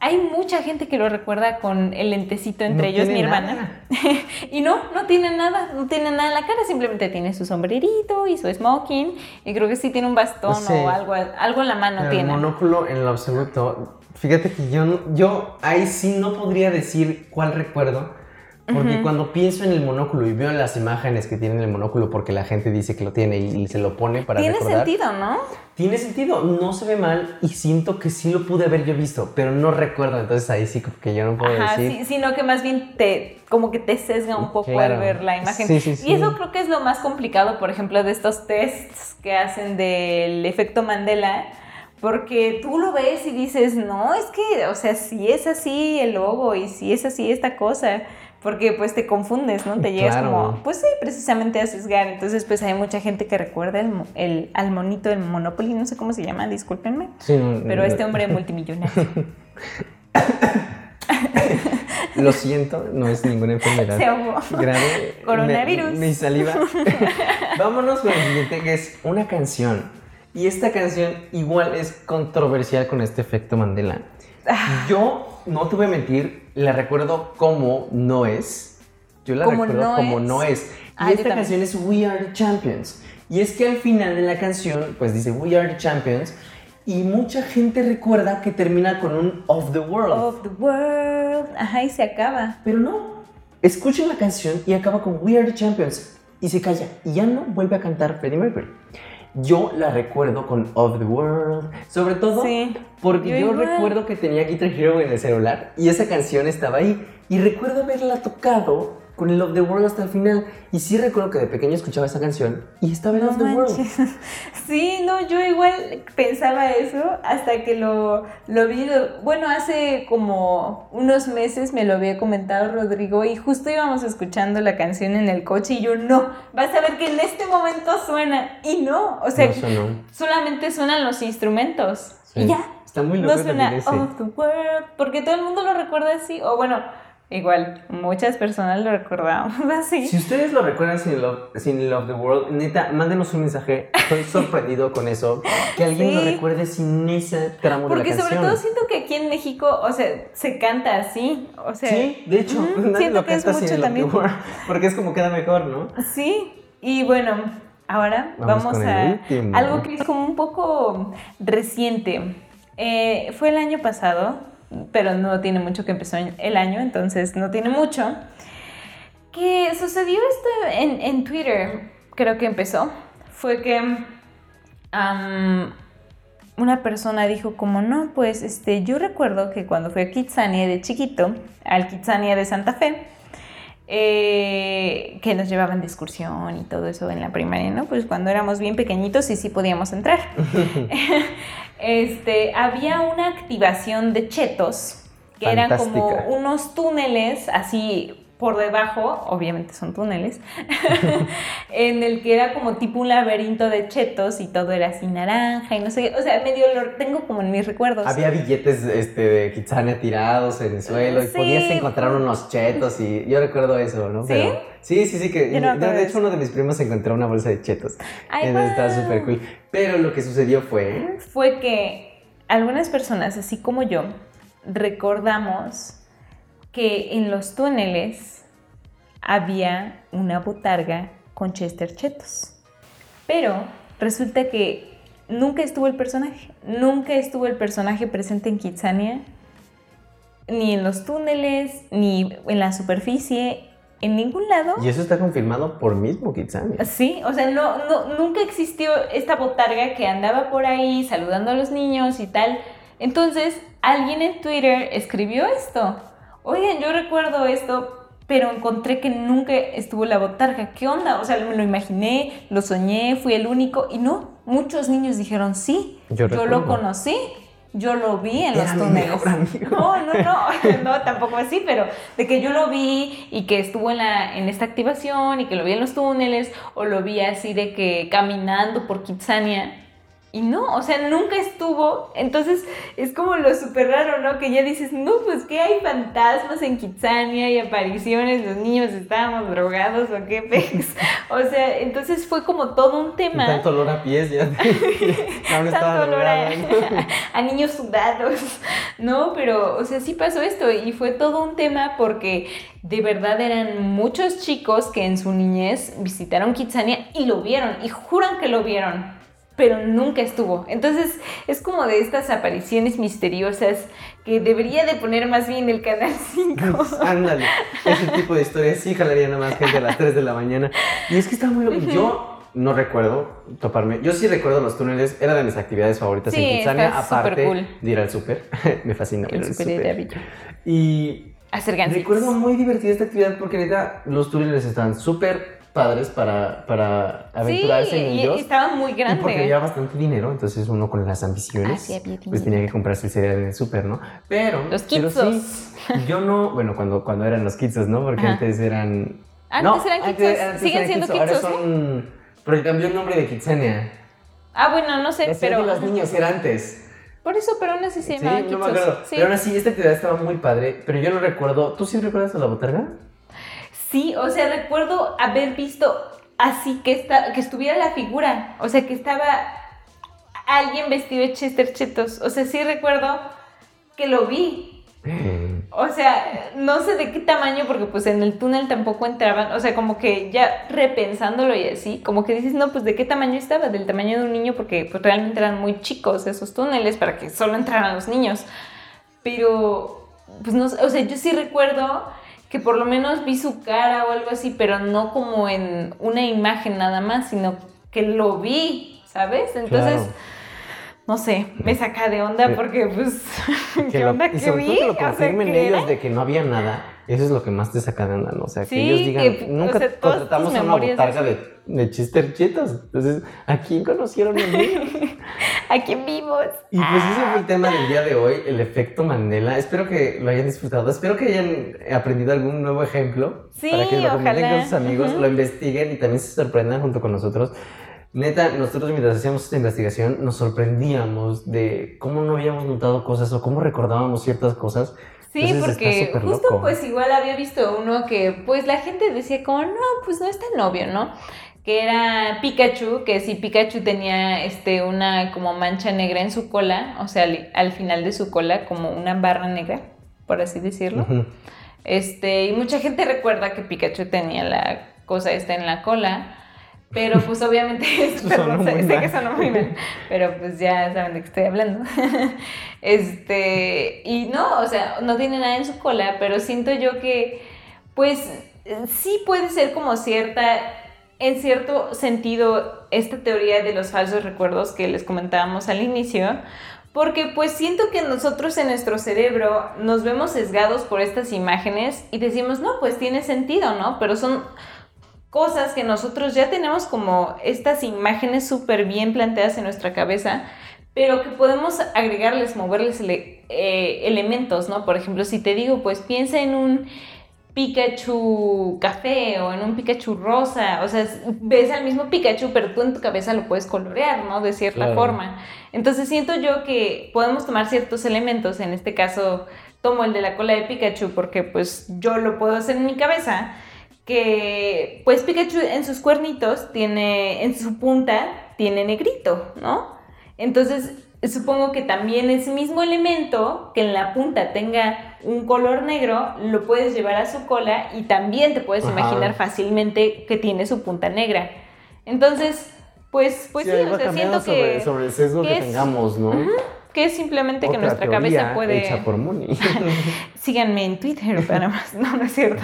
Hay mucha gente que lo recuerda con el lentecito entre No ellos, mi hermana. (laughs) y no, no tiene nada, no tiene nada en la cara, simplemente tiene su sombrerito y su smoking. Y creo que sí tiene un bastón o algo, algo en la mano Pero tiene. El monóculo en lo absoluto. Fíjate que yo, yo ahí sí no podría decir cuál recuerdo. Porque cuando pienso en el monóculo y veo las imágenes que tiene el monóculo porque la gente dice que lo tiene y, y se lo pone para Tiene recordar. sentido, ¿no? Tiene sentido, no se ve mal y siento que sí lo pude haber yo visto, pero no recuerdo, entonces ahí sí que yo no puedo Ajá, decir. sí, sino que más bien te, como que te sesga un poco Claro. al ver la imagen. Sí, sí, sí. Y eso creo que es lo más complicado, por ejemplo, de estos tests que hacen del efecto Mandela. Porque tú lo ves y dices, no, es que, o sea, si es así el logo y si es así esta cosa, porque pues te confundes, ¿no? Te llegas Claro. como, pues sí, precisamente a sesgar. Entonces, pues hay mucha gente que recuerda el, el- al monito del Monopoly, no sé cómo se llama, discúlpenme, Sí, no, pero no, este hombre multimillonario. (laughs) Lo siento, no es ninguna enfermedad. Se ahogó. grave. (laughs) Coronavirus. Mi, mi saliva. (laughs) Vámonos con el siguiente, que es una canción. Y esta canción igual es controversial con este efecto Mandela. Ah. Yo, no te voy a mentir, la recuerdo como no es. Yo la ¿Como recuerdo no como es? no es. Y Ah, yo esta canción es We Are the Champions. Y es que al final de la canción, pues dice We Are the Champions. Y mucha gente recuerda que termina con un Of the World. Of the world. Ajá, y se acaba. Pero no. Escuchen la canción y acaba con We Are the Champions. Y se calla. Y ya no vuelve a cantar Freddie Mercury. Yo la recuerdo con Of the World. Sobre todo Sí, porque yo recuerdo que tenía Guitar Hero en el celular. Y esa canción estaba ahí. Y recuerdo haberla tocado con el Of the World hasta el final. Y sí recuerdo que de pequeño escuchaba esa canción. Y estaba en No Of the World. (laughs) Sí, no, yo igual pensaba eso hasta que lo, lo vi. lo- bueno, hace como unos meses me lo había comentado Rodrigo y justo íbamos escuchando la canción en el coche y yo, no, vas a ver que en este momento suena. Y no, o sea, No solamente suenan los instrumentos. Sí. Y ya. Está muy loco No suena también ese. Of the World, porque todo el mundo lo recuerda así. O bueno, igual, muchas personas lo recordábamos (laughs) así. Si ustedes lo recuerdan sin Love, sin Love the World, neta, mándenos un mensaje. Estoy (laughs) sorprendido con eso. Que alguien lo recuerde sin ese tramo de Porque la sobre canción. todo siento que aquí en México, o sea, se canta así. O sea, Sí, de hecho, nadie siento lo que es canta sin mucho Love también. the World. (laughs) Porque es como queda mejor, ¿no? Sí, y bueno, ahora Vamos vamos, a algo que es como un poco reciente. Eh, fue el año pasado, pero no tiene mucho que empezó el año, entonces no tiene mucho. Que sucedió esto en, en Twitter, creo que empezó. Fue que una persona dijo como no, pues este, yo recuerdo que cuando fui a Kitsania de chiquito, al Kitsania de Santa Fe, eh, que nos llevaban de excursión y todo eso en la primaria, ¿no? Pues cuando éramos bien pequeñitos y sí podíamos entrar. (laughs) este, había una activación de chetos que eran como unos túneles así por debajo, obviamente son túneles, (laughs) en el que era como tipo un laberinto de chetos y todo era así naranja y no sé qué. O sea, medio lo tengo como en mis recuerdos. Había billetes este, de Kitsania tirados en el suelo y Sí. podías encontrar unos chetos y yo recuerdo eso, ¿no? ¿Sí? Pero, sí, sí, sí, que no de, hecho uno de mis primos encontró una bolsa de chetos. Ay, Entonces estaba súper cool. Pero lo que sucedió fue... Fue que algunas personas, así como yo, recordamos que en los túneles había una botarga con Chester Chetos. Pero resulta que nunca estuvo el personaje, nunca estuvo el personaje presente en Kitsania, ni en los túneles, ni en la superficie, en ningún lado. Y eso está confirmado por mismo Kitsania. Sí, o sea, no, no, nunca existió esta botarga que andaba por ahí saludando a los niños y tal. Entonces, alguien en Twitter escribió esto. Oigan, yo recuerdo esto, pero encontré que nunca estuvo la botarga. ¿Qué onda? O sea, me lo imaginé, lo soñé, fui el único. Y no, muchos niños dijeron sí. Yo lo conocí. Yo lo vi en Era los túneles. No, no, no, (laughs) no, tampoco así, pero de que yo lo vi y que estuvo en, la, en esta activación y que lo vi en los túneles o lo vi así de que caminando por Kitsania. Y no, o sea, nunca estuvo. Entonces es como lo súper raro, ¿no? Que ya dices, no, pues que hay fantasmas en Kitsania y apariciones, los niños estábamos drogados o qué pex. (laughs) O sea, entonces fue como todo un tema. Tanto olor a pies ya. (laughs) (laughs) Estaba Tanto olor a, ¿no? a niños sudados. No, pero, o sea, sí pasó esto y fue todo un tema porque de verdad eran muchos chicos que en su niñez visitaron Kitsania y lo vieron y juran que lo vieron, pero nunca estuvo. Entonces es como de estas apariciones misteriosas que debería de poner más bien el Canal 5. (laughs) Ándale, ese tipo de historias sí jalarían a más gente a las 3 de la mañana. Y es que está muy loco. Yo no recuerdo toparme. Yo sí recuerdo los túneles, era de mis actividades favoritas Sí, en súper aparte cool. de ir al súper. (laughs) Me fascina El era súper. bello. Y Hacer gansitos. recuerdo muy divertida esta actividad porque neta los túneles estaban súper padres para, para aventurarse Sí, en y- ellos. y estaba muy Y porque había bastante dinero, entonces uno con las ambiciones, Ah, sí, pues tenía que comprarse el cereal en el súper, ¿no? Pero, Los pero sí, yo no, bueno, cuando, cuando eran los Kitsos, ¿no? Porque Ajá. antes eran... Antes eran Kitsos, siguen eran siendo Kitsos, ahora Kitsos, ¿eh? son... Porque cambió el nombre de Kitsania. Ah, bueno, no sé, pero... de los niños era antes. Por eso, pero aún así se Sí, llamaba no me acuerdo. Sí. Pero aún así, esta actividad estaba muy padre, pero yo no recuerdo... ¿Tú sí recuerdas a la botarga? Sí, o sea, recuerdo haber visto así que, está, que estuviera la figura, o sea, que estaba alguien vestido de Chester Chetos, o sea, sí recuerdo que lo vi. O sea, no sé de qué tamaño, porque pues en el túnel tampoco entraban, o sea, como que ya repensándolo y así, como que dices, no, pues de qué tamaño estaba, del tamaño de un niño, porque pues realmente eran muy chicos esos túneles para que solo entraran los niños. Pero, pues no sé, o sea, yo sí recuerdo que por lo menos vi su cara o algo así, pero no como en una imagen nada más, sino que lo vi, ¿sabes? Entonces, Claro. no sé, me saca de onda porque pues, (laughs) Que ¿qué lo- onda que sobre todo vi? que lo O sea, confirmen ¿qué ellos de que no había nada. Eso es lo que más te saca de onda, ¿no? O sea, que Sí, ellos digan, que, nunca o sea, contratamos a una botarga de- de, Chetos. Entonces, ¿a quién conocieron a mí? (laughs) ¿A quién vimos? Y pues ese fue el tema del día de hoy, el efecto Mandela. Espero que lo hayan disfrutado. Espero que hayan aprendido algún nuevo ejemplo. Sí, para que lo comenten con sus amigos, Ujú. lo investiguen y también se sorprendan junto con nosotros. Neta, nosotros mientras hacíamos esta investigación nos sorprendíamos de cómo no habíamos notado cosas o cómo recordábamos ciertas cosas. Sí, Entonces, porque justo loco. pues igual había visto uno que pues la gente decía como, no, pues no es tan obvio, ¿no? Que era Pikachu, que si Pikachu tenía este, una como mancha negra en su cola, o sea, al, al final de su cola como una barra negra, por así decirlo. Este, y mucha gente recuerda que Pikachu tenía la cosa esta en la cola, pero pues obviamente, (laughs) perdón, sé, sé que sonó muy mal, pero pues ya saben de qué estoy hablando. (laughs) Este, y no, o sea, no tiene nada en su cola, pero siento yo que, pues, sí puede ser como cierta, en cierto sentido, esta teoría de los falsos recuerdos que les comentábamos al inicio, porque pues siento que nosotros en nuestro cerebro nos vemos sesgados por estas imágenes y decimos, no, pues tiene sentido, ¿no? Pero son cosas que nosotros ya tenemos como estas imágenes súper bien planteadas en nuestra cabeza, pero que podemos agregarles, moverles ele- eh, elementos, ¿no? Por ejemplo, si te digo, pues piensa en un Pikachu café o en un Pikachu rosa. O sea, ves al mismo Pikachu, pero tú en tu cabeza lo puedes colorear, ¿no? De cierta forma. Entonces siento yo que podemos tomar ciertos elementos, en este caso tomo el de la cola de Pikachu porque pues yo lo puedo hacer en mi cabeza, que pues Pikachu en sus cuernitos tiene, en su punta, tiene negrito, ¿no? Entonces supongo que también ese mismo elemento que en la punta tenga un color negro, lo puedes llevar a su cola y también te puedes imaginar fácilmente que tiene su punta negra. Entonces, pues, pues sí, o sea, siento sobre, que... sobre el sesgo que, tengamos, ¿no? Que es simplemente que nuestra cabeza puede... Hecha por. (laughs) Síganme en Twitter (laughs) para más. No, no es cierto.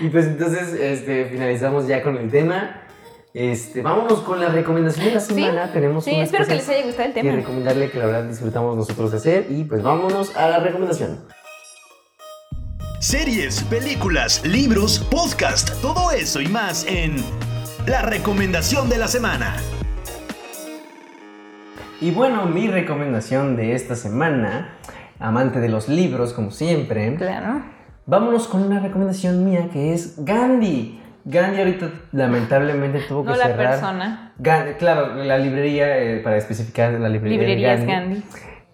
Y pues entonces este, finalizamos ya con el tema. Este, vámonos con la recomendación de la semana. Sí, Tenemos sí unas espero que les haya gustado el tema. recomendarle que la verdad disfrutamos nosotros de hacer. Y pues vámonos a la recomendación. Series, películas, libros, podcast, todo eso y más en la recomendación de la semana. Y bueno, mi recomendación de esta semana, amante de los libros como siempre, Claro. vámonos con una recomendación mía que es Gandhi. Gandhi ahorita lamentablemente tuvo que No la cerrar. persona. Gandhi, claro, la librería, eh, para especificar la librería de Librerías Gandhi. Gandhi.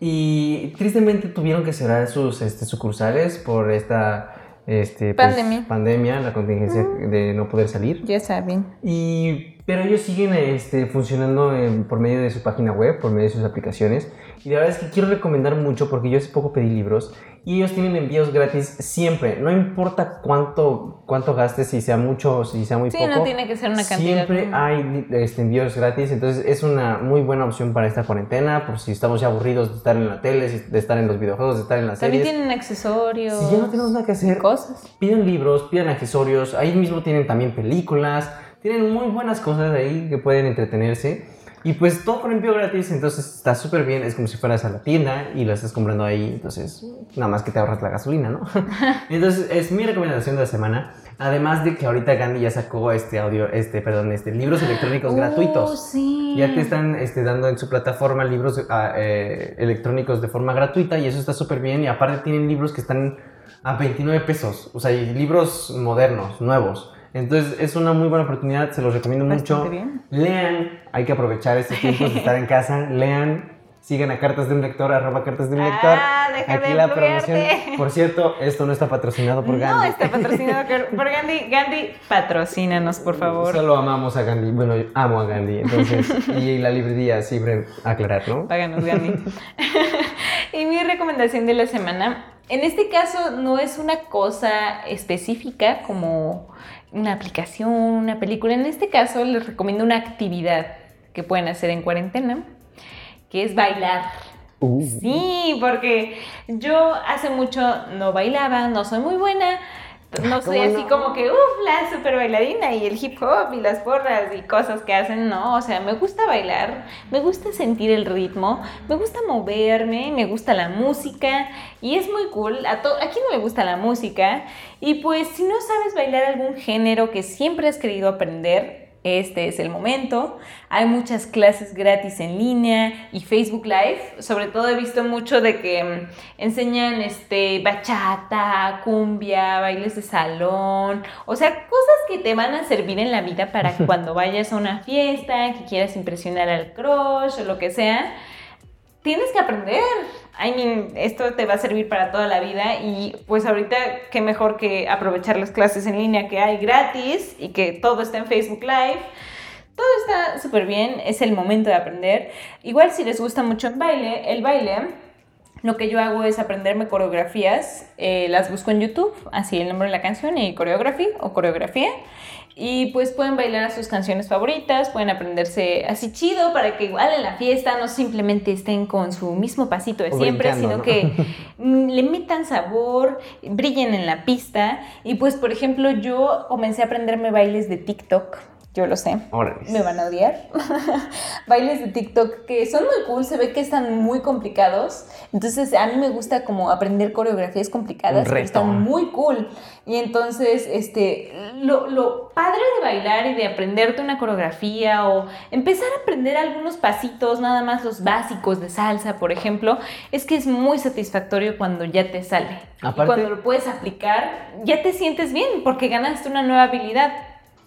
Y tristemente tuvieron que cerrar sus este, sucursales por esta este, pues, Pandemia. pandemia, la contingencia de no poder salir. Ya saben. Y, pero ellos siguen este, funcionando en- por medio de su página web, por medio de sus aplicaciones. Y la verdad es que quiero recomendar mucho porque yo hace poco pedí libros y ellos tienen envíos gratis siempre. No importa cuánto, cuánto gastes, si sea mucho o si sea muy Sí, poco. no tiene que ser una cantidad. Siempre hay este, envíos gratis, entonces es una muy buena opción para esta cuarentena, por si estamos ya aburridos de estar en la tele, de estar en los videojuegos, de estar en las También series. tienen accesorios. Si ya no tenemos nada que hacer, Cosas. piden libros, piden accesorios, ahí mismo tienen también películas, tienen muy buenas cosas ahí que pueden entretenerse. Y pues todo con envío gratis, entonces está súper bien, es como si fueras a la tienda y lo estás comprando ahí, entonces nada más que te ahorras la gasolina, ¿no? (laughs) entonces es mi recomendación de la semana, además de que ahorita Gandhi ya sacó este audio, este, perdón, este, libros electrónicos Oh, (gasps) gratuitos. sí. Ya te están este, dando en su plataforma libros ah, eh, electrónicos de forma gratuita y eso está súper bien. Y aparte tienen libros que están a 29 pesos, o sea, libros modernos, nuevos. Entonces es una muy buena oportunidad, se los recomiendo Bastante mucho. bien. Lean, hay que aprovechar estos (laughs) tiempos de estar en casa, lean. Sigan a Cartas de un Lector, arroba Cartas de un Lector. Ah, deja Aquí de la promoción. Por cierto, esto no está patrocinado por No Gandhi. está patrocinado por- por Gandhi. Gandhi, patrocínanos, por favor. Solo amamos a Gandhi. Bueno, yo amo a Gandhi. Entonces, y (laughs) la librería, siempre aclarar, ¿no? Páganos, Gandhi. (laughs) y mi recomendación de la semana, en este caso no es una cosa específica como una aplicación, una película. En este caso les recomiendo una actividad que pueden hacer en cuarentena, que es bailar. Uh. Sí, porque yo hace mucho no bailaba, no soy muy buena. No soy ¿Cómo así no? como que, uff, la super bailarina y el hip hop y las porras y cosas que hacen, no, o sea, me gusta bailar, me gusta sentir el ritmo, me gusta moverme, me gusta la música y es muy cool. A, a quién no le gusta la música? Y pues si no sabes bailar algún género que siempre has querido aprender, este es el momento. Hay muchas clases gratis en línea y Facebook Live. Sobre todo he visto mucho de que mm, enseñan este bachata, cumbia, bailes de salón, o sea, cosas que te van a servir en la vida para (laughs) cuando vayas a una fiesta, que quieras impresionar al crush o lo que sea. Tienes que aprender. I mean, esto te va a servir para toda la vida y pues ahorita qué mejor que aprovechar las clases en línea que hay gratis y que todo está en Facebook Live. Todo está súper bien, es el momento de aprender. Igual si les gusta mucho el baile, el baile, lo que yo hago es aprenderme coreografías, eh, las busco en YouTube, así el nombre de la canción y coreografía o coreografía. Y pues pueden bailar a sus canciones favoritas, pueden aprenderse así chido para que igual en la fiesta no simplemente estén con su mismo pasito de O siempre, sino ¿no? que (laughs) mm, le metan sabor, brillen en la pista. Y pues, por ejemplo, yo comencé a aprenderme bailes de TikTok. Yo lo sé. Órale. Me van a odiar. (laughs) Bailes de TikTok que son muy cool, se ve que están muy complicados. Entonces a mí me gusta como aprender coreografías complicadas, Un pero están muy cool. Y entonces, este, lo, lo padre de bailar y de aprenderte una coreografía o empezar a aprender algunos pasitos, nada más los básicos de salsa, por ejemplo, es que es muy satisfactorio cuando ya te sale. Y Aparte- cuando lo puedes aplicar, ya te sientes bien porque ganaste una nueva habilidad.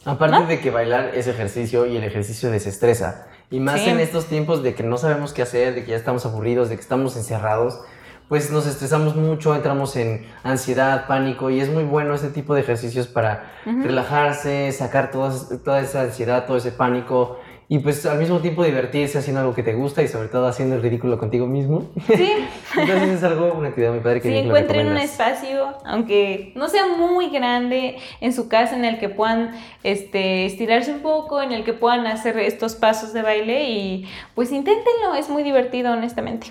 Aparte ¿No? de que bailar es ejercicio y el ejercicio desestresa. Y más Sí. en estos tiempos de que no sabemos qué hacer, de que ya estamos aburridos, de que estamos encerrados, pues nos estresamos mucho, entramos en ansiedad, pánico y es muy bueno ese tipo de ejercicios para relajarse, sacar todas- toda esa ansiedad, todo ese pánico y pues al mismo tiempo divertirse haciendo algo que te gusta y sobre todo haciendo el ridículo contigo mismo. Sí. (laughs) Entonces es algo, una actividad muy padre que lo encuentren un espacio, aunque no sea muy grande, en su casa en el que puedan este, estirarse un poco, en el que puedan hacer estos pasos de baile y pues inténtenlo, es muy divertido honestamente.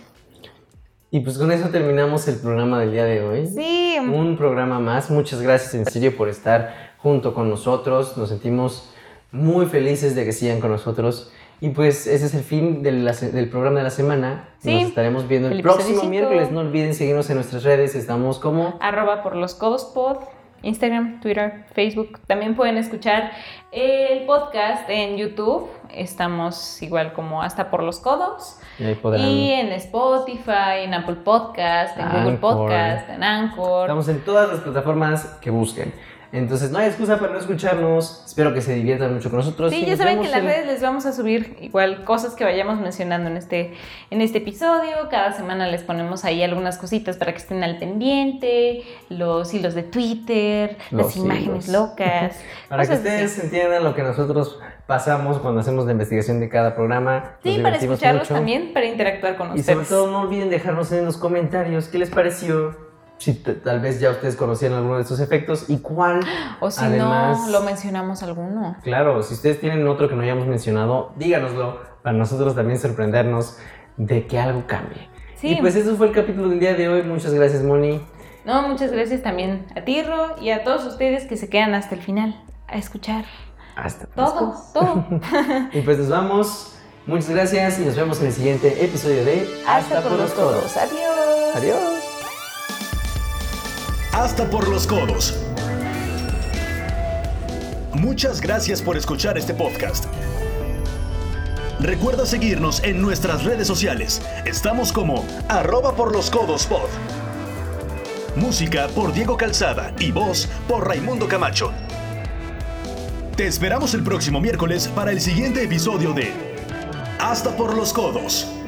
Y pues con eso terminamos el programa del día de hoy. Sí, un programa más. Muchas gracias en serio por estar junto con nosotros. Nos sentimos muy felices de que sigan con nosotros. Y pues ese es el fin del, del programa de la semana. Sí. Nos estaremos viendo el, próximo miércoles. No olviden seguirnos en nuestras redes. Estamos como... arroba por los codos pod, Instagram, Twitter, Facebook. También pueden escuchar el podcast en YouTube. Estamos igual como hasta por los codos. y ahí podrán- Y en Spotify, en Apple Podcast, en Google. Podcast, en Anchor. Estamos en todas las plataformas que busquen. Entonces no hay excusa para no escucharnos. Espero que se diviertan mucho con nosotros. Sí, y ya saben que en las redes les vamos a subir igual cosas que vayamos mencionando en este, en este episodio. Cada semana les ponemos ahí algunas cositas para que estén al pendiente, los hilos de Twitter, Los las imágenes locas. (laughs) Para que así. ustedes entiendan lo que nosotros pasamos cuando hacemos la investigación de cada programa. Sí, para escucharlos mucho. también, para interactuar con Y sobre ustedes. todo no olviden dejarnos en los comentarios qué les pareció, si tal vez ya ustedes conocían alguno de estos efectos y cuál. (gasps) o si además- no, lo mencionamos alguno. Claro, si ustedes tienen otro que no hayamos mencionado, díganoslo para nosotros también sorprendernos de que algo cambie. Sí. Y pues eso fue el capítulo del día de hoy. Muchas gracias, Moni. No, muchas gracias también a Tirro y a todos ustedes que se quedan hasta el final a escuchar Hasta todo, después. todo. (laughs) Y pues nos vamos. Muchas gracias y nos vemos en el siguiente episodio de Hasta por los codos. Adiós. Adiós. Hasta por los codos. Muchas gracias por escuchar este podcast. Recuerda seguirnos en nuestras redes sociales. Estamos como arroba por los codos pod. Música por Diego Calzada y voz por Raimundo Camacho. Te esperamos el próximo miércoles para el siguiente episodio de Hasta por los codos.